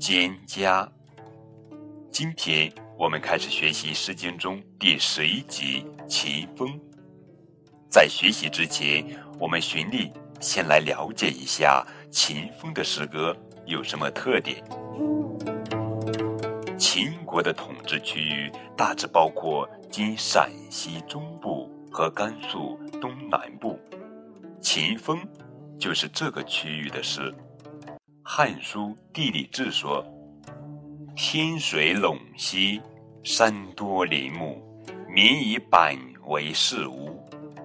蒹葭。今天我们开始学习《诗经》中第十一集《秦风》。在学习之前，我们循例先来了解一下秦风的诗歌有什么特点。秦国的统治区域大致包括今陕西中部和甘肃东南部，秦风就是这个区域的诗。《汉书地理志》说：“天水陇西，山多林木，民以板为室屋，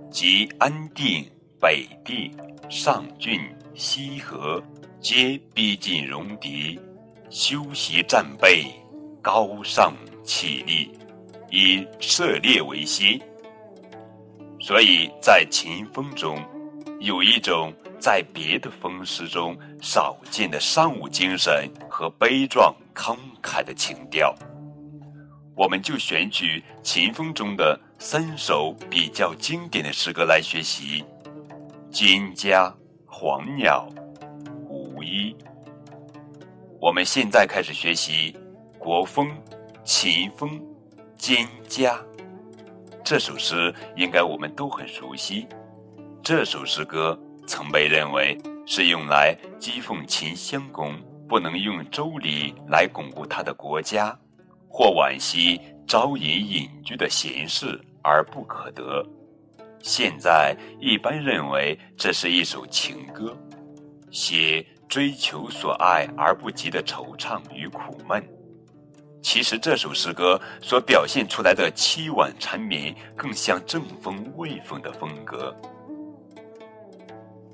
即安定、北地、上郡、西河，皆逼近戎狄，修习战备。”高尚气力，以涉猎为先，所以在秦风中有一种在别的风诗中少见的尚武精神和悲壮慷慨的情调。我们就选取秦风中的三首比较经典的诗歌来学习：《蒹葭》《黄鸟》《无衣》。我们现在开始学习。国风，秦风，蒹葭。这首诗应该我们都很熟悉。这首诗歌曾被认为是用来讥讽秦襄公不能用周礼来巩固他的国家，或惋惜朝饮隐居的闲事而不可得。现在一般认为这是一首情歌，写追求所爱而不及的惆怅与苦闷。其实这首诗歌所表现出来的凄婉缠绵，更像正风微风的风格。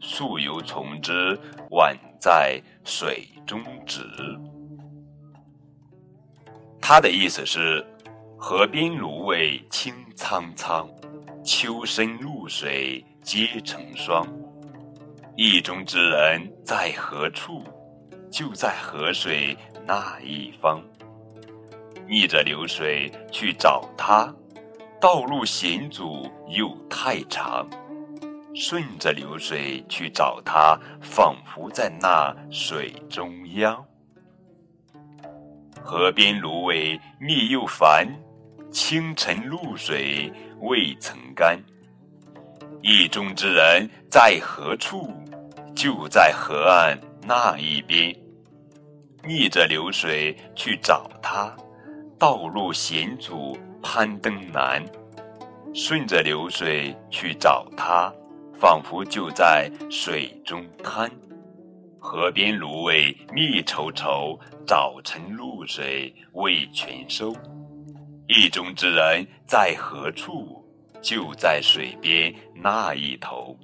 溯游从之，宛在水中沚。他的意思是：河边芦苇青苍苍，秋深露水皆成霜。意中之人在何处？就在河水那一方。逆着流水去找他，道路险阻又太长；顺着流水去找他，仿佛在那水中央。河边芦苇密又繁，清晨露水未曾干。意中之人在何处？就在河岸那一边。逆着流水去找他。道路险阻，攀登难；顺着流水去找他，仿佛就在水中滩。河边芦苇密稠稠，早晨露水未全收。意中之人在何处？就在水边那一头。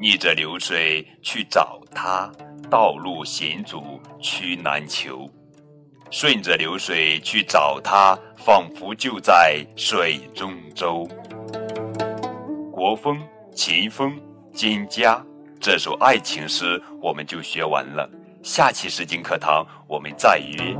逆着流水去找他，道路险阻，曲难求。顺着流水去找他，仿佛就在水中舟。国风、秦风、蒹葭这首爱情诗，我们就学完了。下期诗经课堂，我们再约。